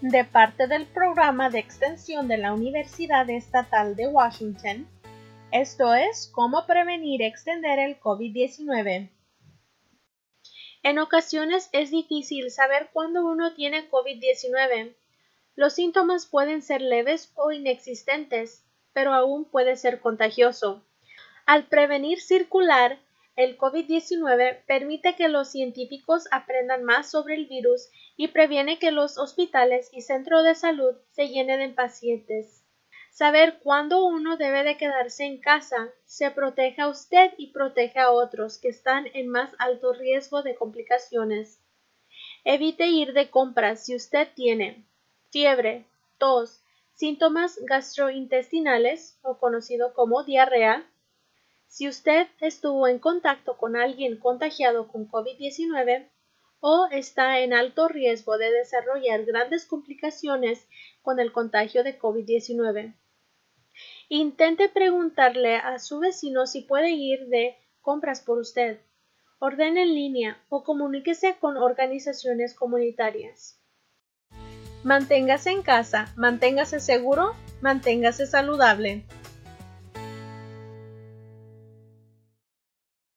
de parte del programa de extensión de la Universidad Estatal de Washington. Esto es cómo prevenir y extender el COVID-19. En ocasiones es difícil saber cuándo uno tiene COVID-19. Los síntomas pueden ser leves o inexistentes, pero aún puede ser contagioso. Al prevenir circular, el COVID-19 permite que los científicos aprendan más sobre el virus y previene que los hospitales y centros de salud se llenen de pacientes. Saber cuándo uno debe de quedarse en casa se protege a usted y protege a otros que están en más alto riesgo de complicaciones. Evite ir de compras si usted tiene fiebre, tos, síntomas gastrointestinales o conocido como diarrea, si usted estuvo en contacto con alguien contagiado con COVID-19 o está en alto riesgo de desarrollar grandes complicaciones con el contagio de COVID-19. Intente preguntarle a su vecino si puede ir de compras por usted. Ordene en línea o comuníquese con organizaciones comunitarias. Manténgase en casa, manténgase seguro, manténgase saludable.